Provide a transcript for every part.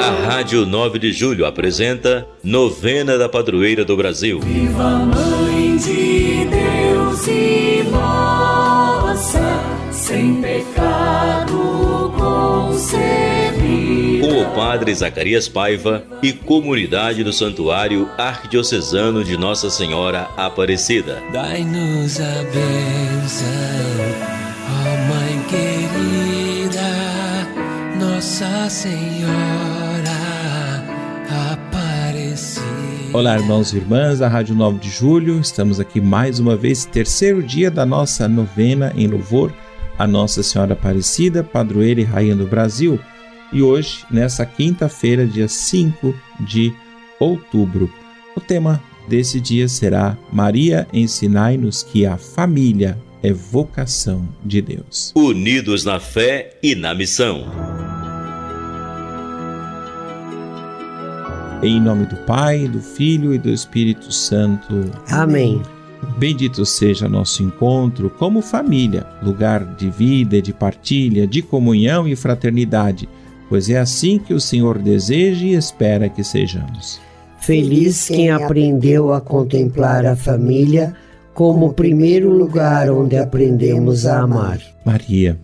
A Rádio 9 de Julho apresenta Novena da Padroeira do Brasil. Viva Mãe de Deus e moça, sem pecado concebida. Com o Padre Zacarias Paiva e comunidade do Santuário Arquidiocesano de Nossa Senhora Aparecida. Dai-nos a bênção, Nossa Senhora. Olá, irmãos e irmãs da Rádio 9 de Julho. Estamos aqui mais uma vez, terceiro dia da nossa novena em louvor a Nossa Senhora Aparecida, padroeira e rainha do Brasil. E hoje, nessa quinta-feira, dia 5 de outubro, o tema desse dia será Maria, ensinai-nos que a família é vocação de Deus. Unidos na fé e na missão. Em nome do Pai, do Filho e do Espírito Santo. Amém. Bendito seja nosso encontro como família, lugar de vida, de partilha, de comunhão e fraternidade, pois é assim que o Senhor deseja e espera que sejamos. Feliz quem aprendeu a contemplar a família como o primeiro lugar onde aprendemos a amar. Maria,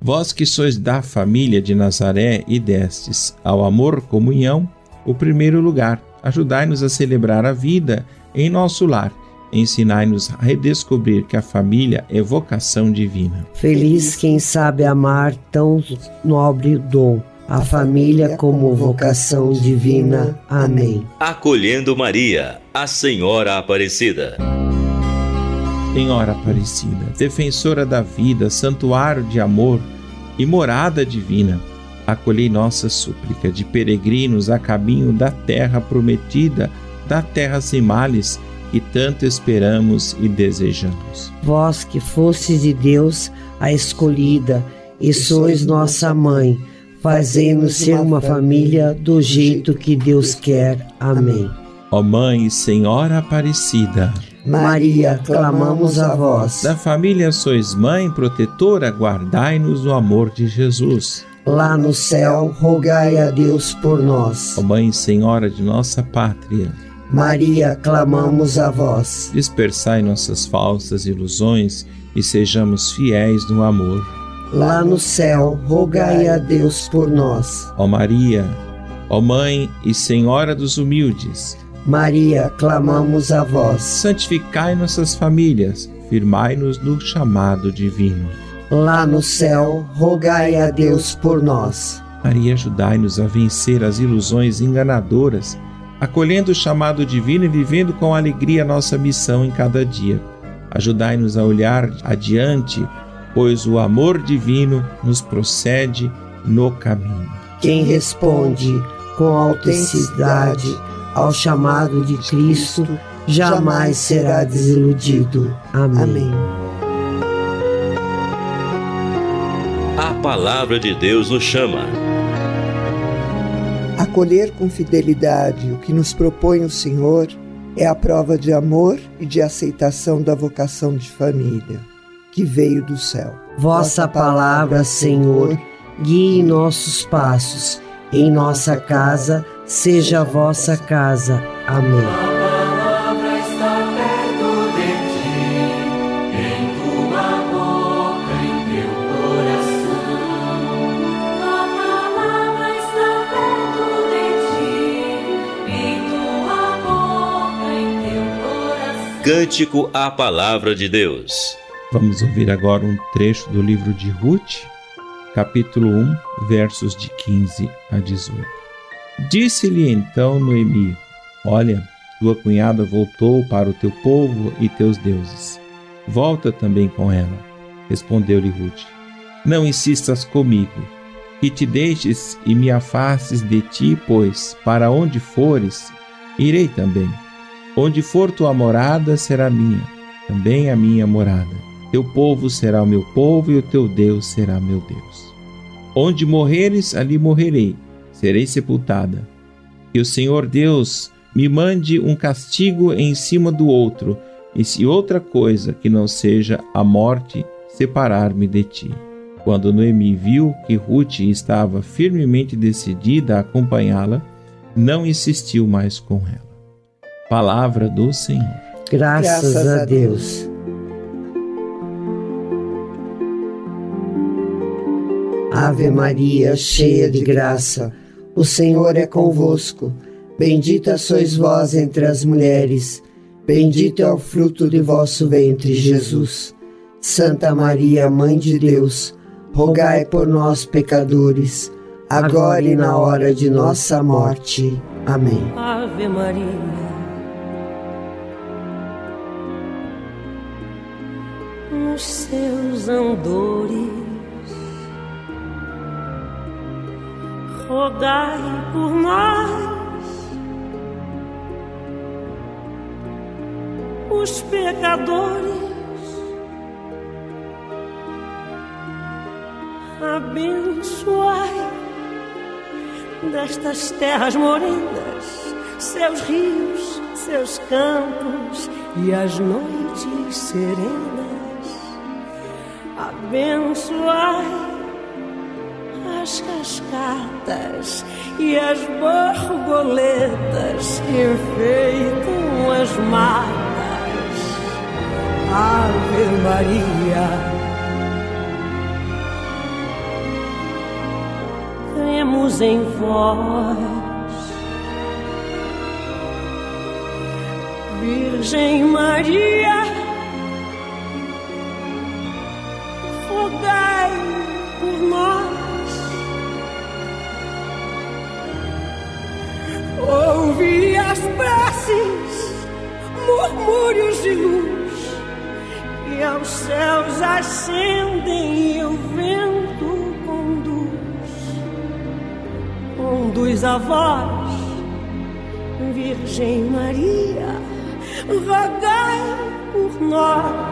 vós que sois da família de Nazaré e destes ao amor comunhão, o primeiro lugar. Ajudai-nos a celebrar a vida em nosso lar. Ensinai-nos a redescobrir que a família é vocação divina. Feliz quem sabe amar tão nobre dom. A família como vocação divina. Amém. Acolhendo Maria, a Senhora Aparecida. Senhora Aparecida, defensora da vida, santuário de amor e morada divina acolhei nossa súplica de peregrinos a caminho da terra prometida, da terra sem males, que tanto esperamos e desejamos. Vós que fostes de Deus a escolhida e sois nossa mãe, fazendo-nos ser uma família do jeito que Deus quer. Amém. Ó Mãe Senhora Aparecida, Maria, clamamos a vós. Da família sois mãe protetora, guardai-nos no amor de Jesus lá no céu, rogai a Deus por nós. Ó Mãe Senhora de nossa pátria, Maria, clamamos a vós. Dispersai nossas falsas ilusões e sejamos fiéis no amor. Lá no céu, rogai a Deus por nós. Ó Maria, ó Mãe e Senhora dos humildes, Maria, clamamos a vós. Santificai nossas famílias, firmai-nos no chamado divino lá no céu, rogai a Deus por nós. Maria, ajudai-nos a vencer as ilusões enganadoras, acolhendo o chamado divino e vivendo com alegria nossa missão em cada dia. Ajudai-nos a olhar adiante, pois o amor divino nos procede no caminho. Quem responde com autenticidade ao chamado de Cristo jamais será desiludido. Amém. Amém. Palavra de Deus nos chama. Acolher com fidelidade o que nos propõe o Senhor é a prova de amor e de aceitação da vocação de família que veio do céu. Vossa palavra, Senhor, guie nossos passos. Em nossa casa, seja a vossa casa. Amém. Cântico à Palavra de Deus. Vamos ouvir agora um trecho do livro de Ruth, capítulo 1, versos de 15 a 18. Disse-lhe então Noemi: Olha, tua cunhada voltou para o teu povo e teus deuses. Volta também com ela. Respondeu-lhe Ruth: Não insistas comigo, que te deixes e me afastes de ti, pois para onde fores, irei também. Onde for tua morada, será minha, também a minha morada. Teu povo será o meu povo e o teu Deus será meu Deus. Onde morreres, ali morrerei, serei sepultada. Que o Senhor Deus me mande um castigo em cima do outro, e se outra coisa que não seja a morte separar-me de ti. Quando Noemi viu que Ruth estava firmemente decidida a acompanhá-la, não insistiu mais com ela. Palavra do Senhor. Graças, Graças a Deus. Ave Maria, cheia de graça, o Senhor é convosco. Bendita sois vós entre as mulheres, bendito é o fruto de vosso ventre, Jesus. Santa Maria, Mãe de Deus, rogai por nós, pecadores, agora e na hora de nossa morte. Amém. Ave Maria. Nos seus andores, rogai por nós. Os pecadores abençoai destas terras morenas, seus rios, seus campos e as noites serenas. Abençoai as cascatas e as borboletas que enfeitam as matas. Ave Maria cremos em vós. Virgem Maria, por nós. Ouvi as preces, murmúrios de luz, e aos céus ascendem e o vento conduz a vós, Virgem Maria, rogai por nós.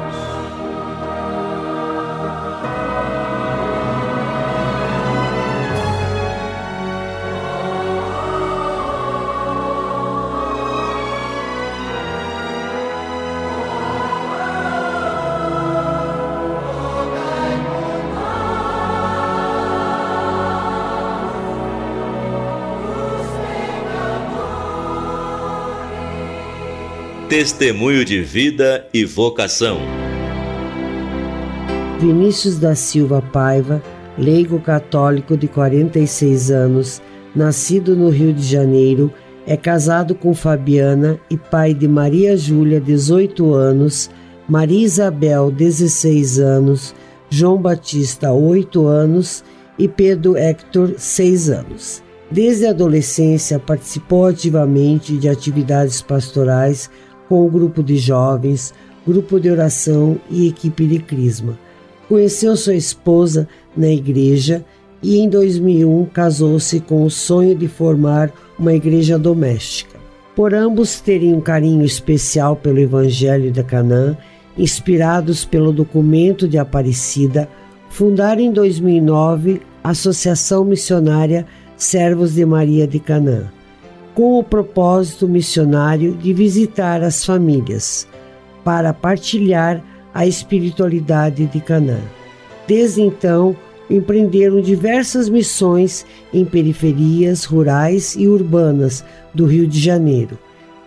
Testemunho de vida e vocação. Vinícius da Silva Paiva, leigo católico de 46 anos, nascido no Rio de Janeiro, é casado com Fabiana e pai de Maria Júlia, 18 anos, Maria Isabel, 16 anos, João Batista, 8 anos e Pedro Hector, 6 anos. Desde a adolescência participou ativamente de atividades pastorais com o grupo de jovens, grupo de oração e equipe de Crisma. Conheceu sua esposa na igreja e em 2001 casou-se com o sonho de formar uma igreja doméstica. Por ambos terem um carinho especial pelo Evangelho da Canaã, inspirados pelo documento de Aparecida, fundaram em 2009 a Associação Missionária Servos de Maria de Canaã com o propósito missionário de visitar as famílias para partilhar a espiritualidade de Canaã. Desde então, empreenderam diversas missões em periferias rurais e urbanas do Rio de Janeiro,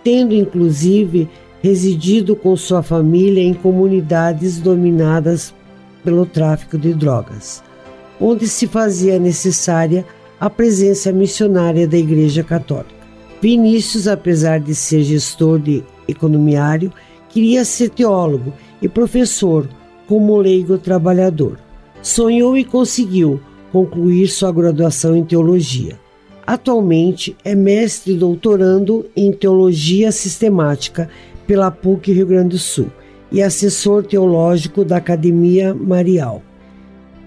tendo inclusive residido com sua família em comunidades dominadas pelo tráfico de drogas, onde se fazia necessária a presença missionária da Igreja Católica. Vinícius, apesar de ser gestor de economiário, queria ser teólogo e professor como leigo trabalhador. Sonhou e conseguiu concluir sua graduação em teologia. Atualmente é mestre doutorando em teologia sistemática pela PUC Rio Grande do Sul e assessor teológico da Academia Marial.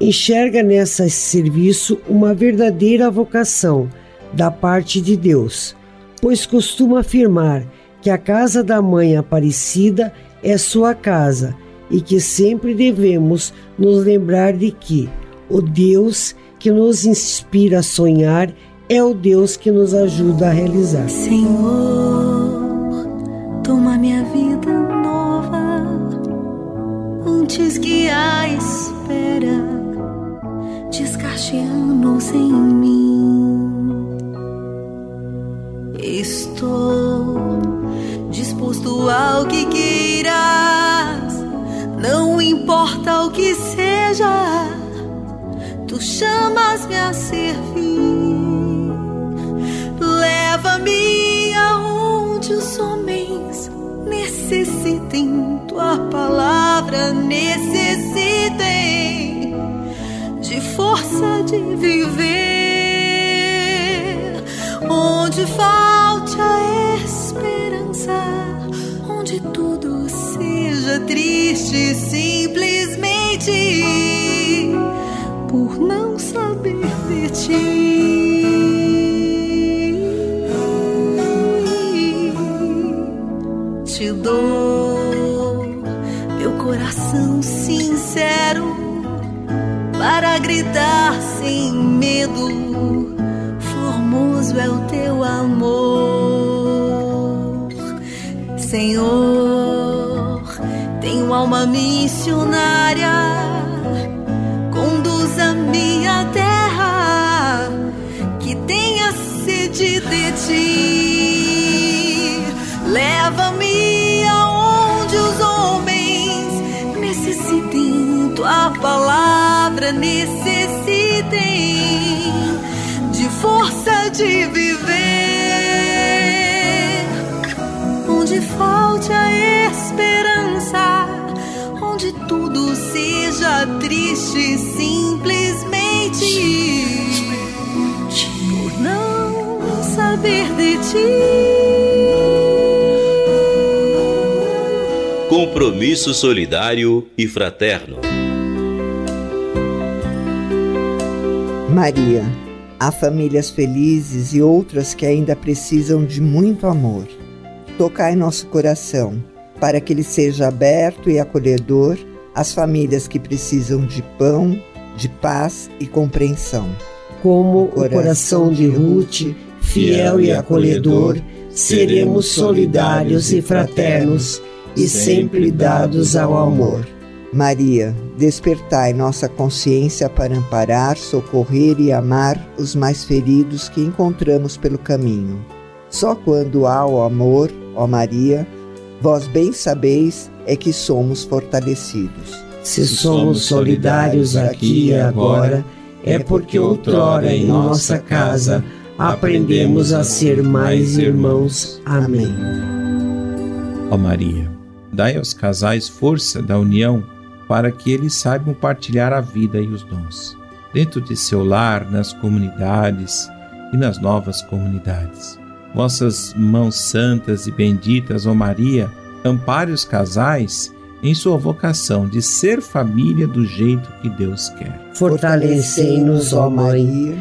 Enxerga nesse serviço uma verdadeira vocação da parte de Deus pois costuma afirmar que a casa da mãe Aparecida é sua casa e que sempre devemos nos lembrar de que o Deus que nos inspira a sonhar é o Deus que nos ajuda a realizar. Senhor, toma minha vida nova antes que a espera sete anos em mim. Estou disposto ao que queiras, não importa o que seja, tu chamas-me a servir. Leva-me aonde os homens necessitem tua palavra, necessitem de força de viver. Onde falte tudo seja triste, simplesmente por não saber de ti. te dou meu coração sincero para gritar sem medo. Formoso é o teu amor, Senhor. Alma missionária, conduz-me à terra que tenha sede de ti. Leva-me aonde os homens necessitem tua palavra, necessitem de força de viver. Onde falte a esperança, seja triste, simplesmente por não saber de ti. Compromisso solidário e fraterno. Maria, há famílias felizes e outras que ainda precisam de muito amor. Tocai nosso coração, para que ele seja aberto e acolhedor às famílias que precisam de pão, de paz e compreensão. Como o coração de Ruth, fiel e acolhedor, seremos solidários e fraternos e sempre dados ao amor. Maria, despertai nossa consciência para amparar, socorrer e amar os mais feridos que encontramos pelo caminho. Só quando há o amor, ó Maria, vós bem sabeis é que somos fortalecidos. Se somos solidários aqui e agora, é porque outrora em nossa casa aprendemos a ser mais irmãos. Amém. Ó Maria, dai aos casais força da união para que eles saibam partilhar a vida e os dons. Dentro de seu lar, nas comunidades e nas novas comunidades. Vossas mãos santas e benditas, ó Maria, ampare os casais em sua vocação de ser família do jeito que Deus quer. Fortalecei-nos, ó Mãe,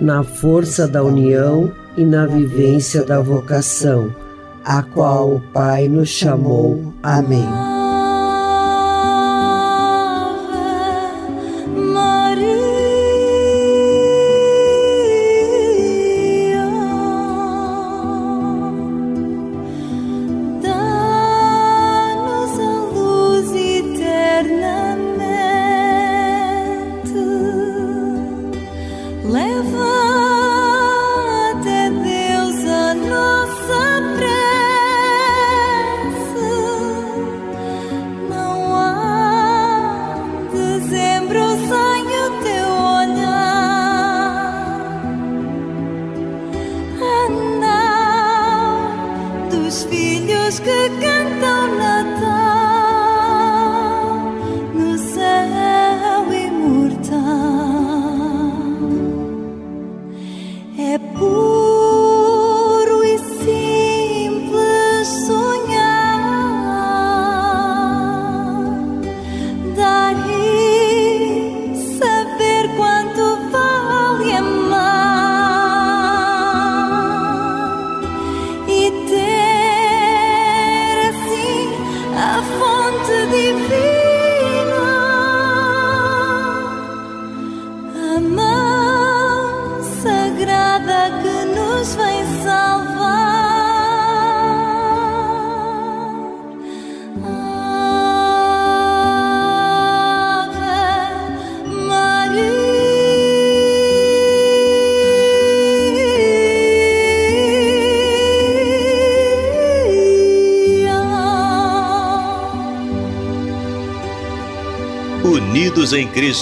na força da união e na vivência da vocação, a qual o Pai nos chamou. Amém.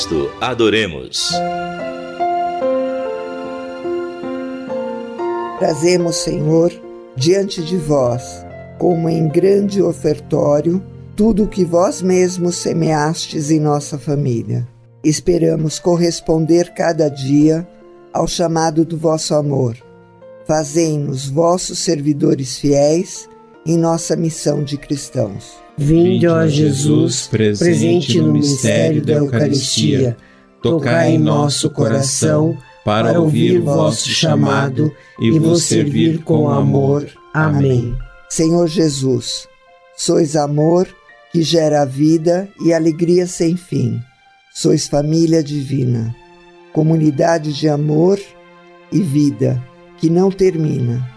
Cristo, adoremos. Trazemos, Senhor, diante de vós, como em grande ofertório, tudo o que vós mesmos semeastes em nossa família. Esperamos corresponder cada dia ao chamado do vosso amor. Fazei-nos vossos servidores fiéis em nossa missão de cristãos. Vinde, ó Jesus, presente no mistério da Eucaristia, tocai em nosso coração para ouvir vosso chamado e vos servir com amor. Amém. Senhor Jesus, sois amor que gera vida e alegria sem fim. Sois família divina, comunidade de amor e vida que não termina.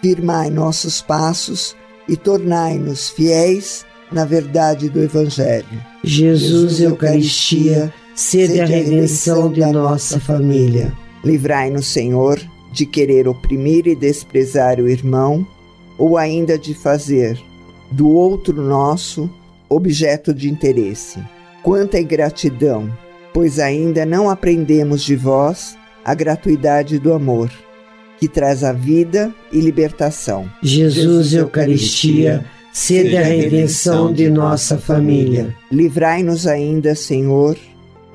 Firmai nossos passos e tornai-nos fiéis na verdade do Evangelho. Jesus, Eucaristia, sede a redenção de nossa família. Livrai-nos, Senhor, de querer oprimir e desprezar o irmão, ou ainda de fazer do outro nosso objeto de interesse. Quanta ingratidão, pois ainda não aprendemos de vós a gratuidade do amor, que traz a vida e libertação. Jesus, Eucaristia, sede a redenção de nossa família. Livrai-nos ainda, Senhor,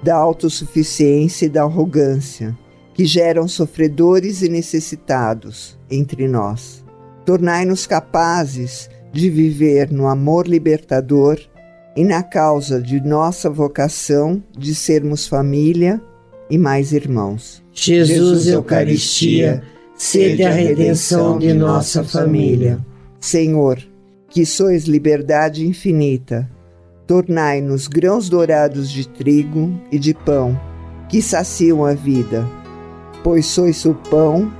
da autossuficiência e da arrogância, que geram sofredores e necessitados entre nós. Tornai-nos capazes de viver no amor libertador e na causa de nossa vocação de sermos família e mais irmãos. Jesus, Eucaristia, sede a redenção de nossa família. Senhor, que sois liberdade infinita, tornai-nos grãos dourados de trigo e de pão que saciam a vida, pois sois o pão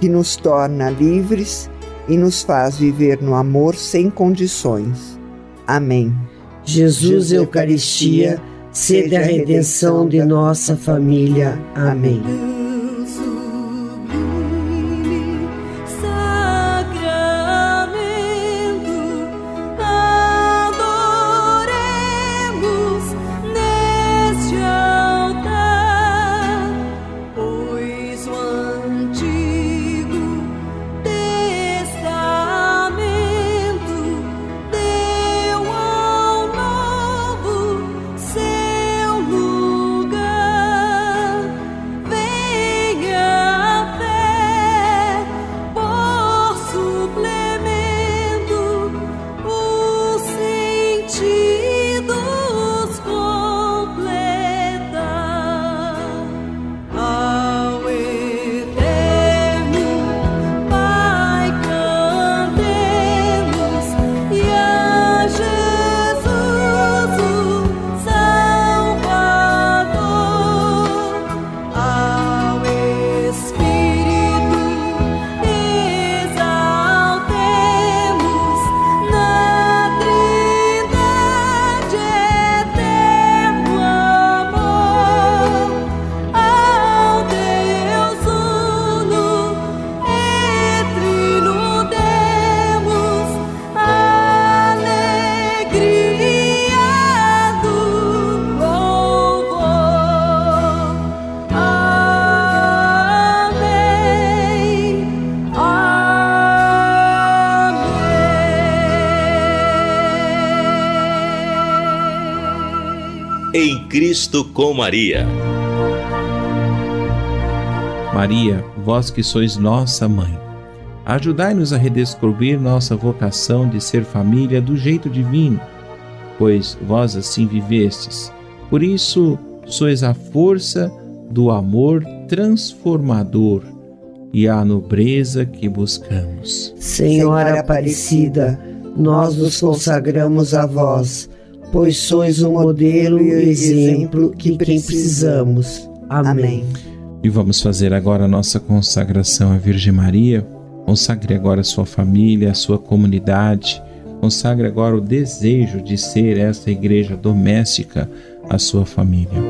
que nos torna livres e nos faz viver no amor sem condições. Amém. Jesus, Eucaristia, sede a redenção de nossa família. Amém. Cristo com Maria. Maria, vós que sois nossa mãe, ajudai-nos a redescobrir nossa vocação de ser família do jeito divino, pois vós assim vivestes. Por isso, sois a força do amor transformador e a nobreza que buscamos. Senhora Aparecida, nós nos consagramos a vós, pois sois o modelo e o exemplo que quem precisamos. Amém. E vamos fazer agora a nossa consagração à Virgem Maria. Consagre agora a sua família, a sua comunidade. Consagre agora o desejo de ser esta igreja doméstica à sua família.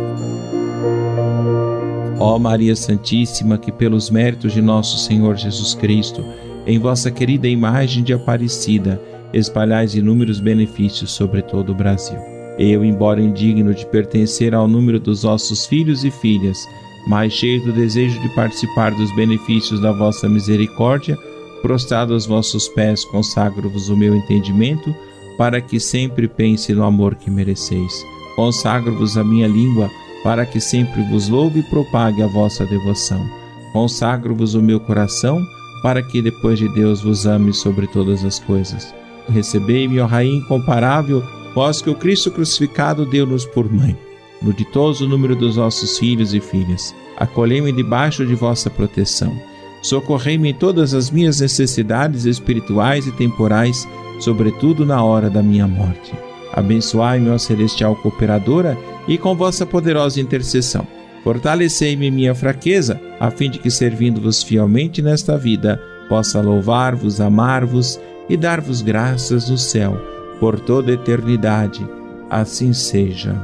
Ó Maria Santíssima, que pelos méritos de nosso Senhor Jesus Cristo, em vossa querida imagem de Aparecida, espalhais inúmeros benefícios sobre todo o Brasil. Eu, embora indigno de pertencer ao número dos vossos filhos e filhas, mas cheio do desejo de participar dos benefícios da vossa misericórdia, prostrado aos vossos pés, consagro-vos o meu entendimento, para que sempre pense no amor que mereceis. Consagro-vos a minha língua, para que sempre vos louve e propague a vossa devoção. Consagro-vos o meu coração, para que depois de Deus vos ame sobre todas as coisas. Recebei-me, ó Rainha incomparável, vós que o Cristo crucificado deu-nos por mãe no ditoso número dos vossos filhos e filhas. Acolhei-me debaixo de vossa proteção. Socorrei-me em todas as minhas necessidades espirituais e temporais, sobretudo na hora da minha morte. Abençoai-me, ó celestial cooperadora, e com vossa poderosa intercessão. Fortalecei-me minha fraqueza, a fim de que, servindo-vos fielmente nesta vida, possa louvar-vos, amar-vos e dar-vos graças no céu, por toda eternidade. Assim seja.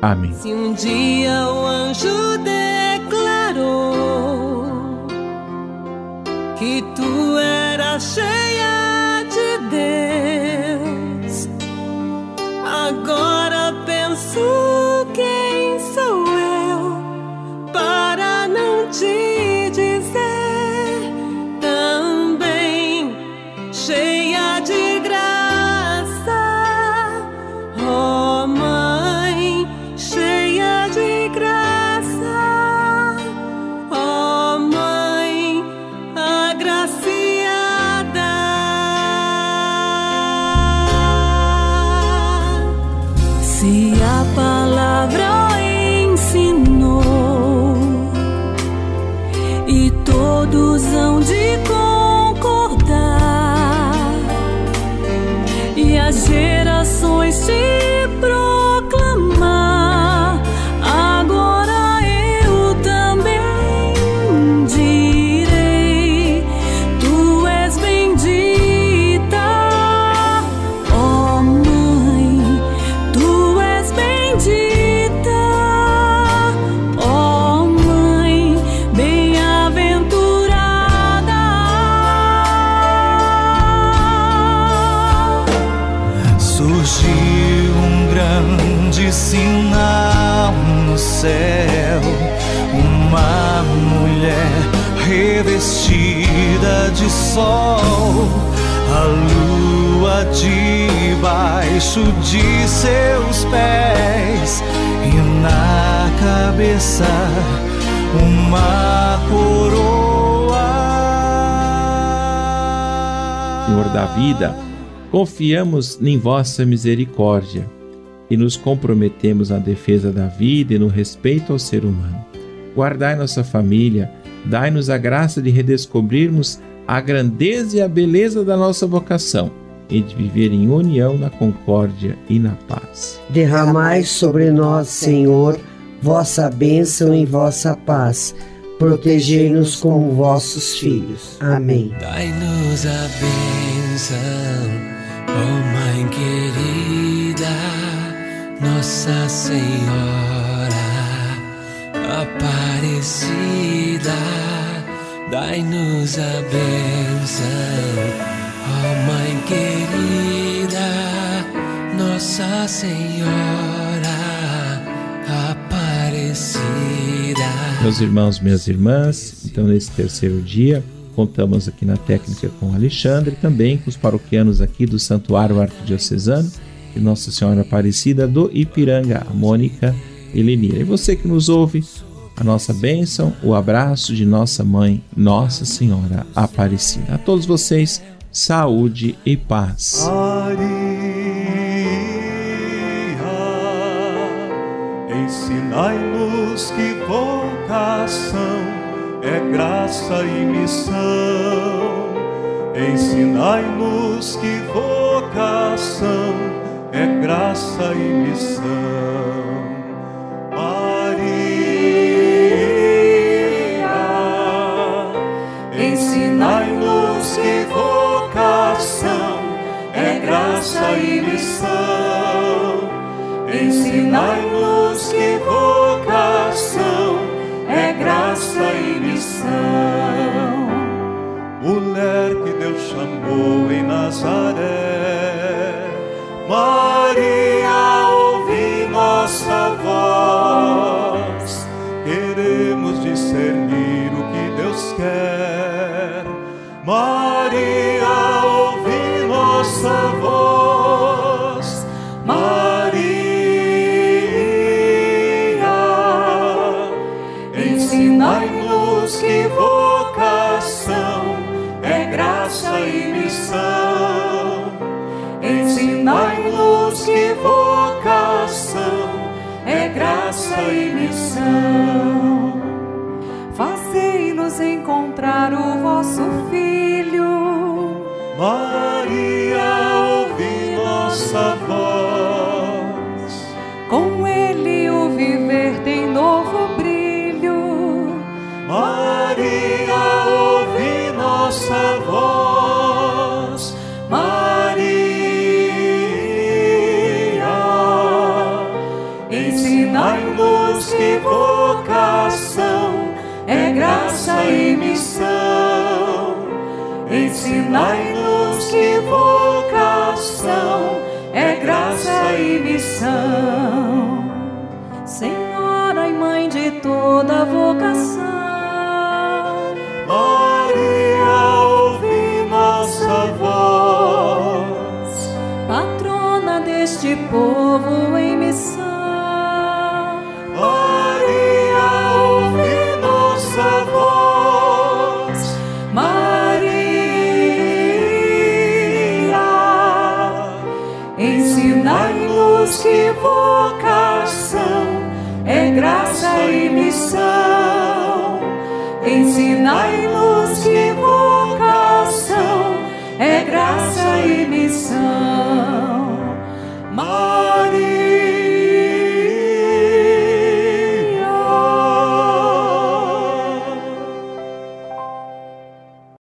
Amém. Se um dia o anjo declarou que tu eras cheia de Deus, agora penso debaixo de seus pés e na cabeça uma coroa. Senhor da vida, confiamos em vossa misericórdia e nos comprometemos na defesa da vida e no respeito ao ser humano. Guardai nossa família, dai-nos a graça de redescobrirmos a grandeza e a beleza da nossa vocação e de viver em união na concórdia e na paz. Derramai sobre nós, Senhor, vossa bênção e vossa paz. Protegei-nos como vossos filhos. Amém. Dai-nos a bênção, oh Mãe querida, Nossa Senhora Aparecida. Dai-nos a bênção, Mãe querida, Nossa Senhora Aparecida. Meus irmãos, minhas irmãs, então nesse terceiro dia, contamos aqui na técnica com Alexandre, também com os paroquianos aqui do Santuário Arquidiocesano de Nossa Senhora Aparecida do Ipiranga, a Mônica e Lenira. E você que nos ouve, a nossa bênção, o abraço de nossa mãe, Nossa Senhora Aparecida. A todos vocês, saúde e paz. Maria, ensinai-nos que vocação é graça e missão. Ensinai-nos que vocação é graça e missão. E missão. Fazei-nos encontrar o vosso Filho. Maria, Ensinai-nos que vocação é graça e missão. Senhora e Mãe de toda vocação. Maria, ouvi nossa voz. Patrona deste povo